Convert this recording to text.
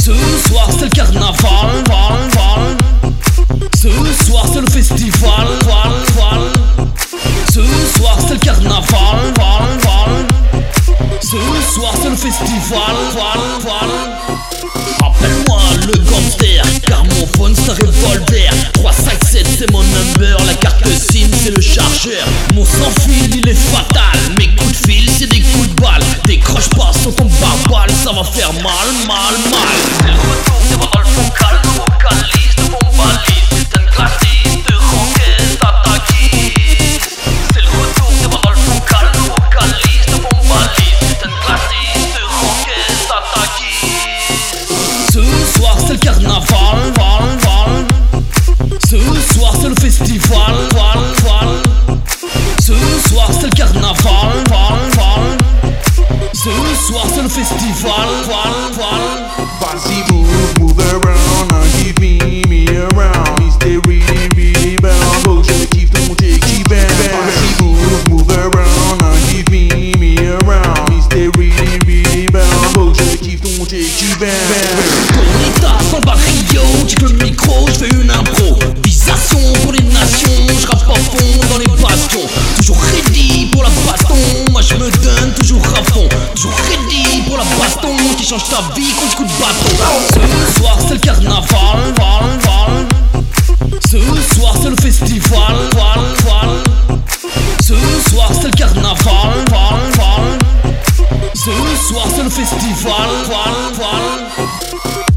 Ce soir c'est le carnaval. Ce soir c'est le festival. Ce soir c'est le carnaval. Ce soir c'est le festival. Appelle-moi le gangster, car mon phone c'est revolver. 357 c'est mon number, la carte SIM c'est le chargeur. Mon sans fil il est fatal, mes coups de fil c'est des coups de balle. Ça va faire mal, mal, mal Ce soir c'est le festival. Vas-y, move, move around. Now give me, me around. Is they really, really bound? Oh, je me kiffe de monter qui bang. Vas-y, move, move around. Now give me, me around. Is they really, really bound? Oh, je me kiffe de monter qui bang. Bonita, sans barrio, j'ai le micro, je vais ready pour la baston qui change ta vie contre coup de bâton. Ce soir c'est le carnaval, val, val. Ce soir c'est le festival, val, val. Ce soir c'est le carnaval, val, val. Ce soir c'est le festival, val, val.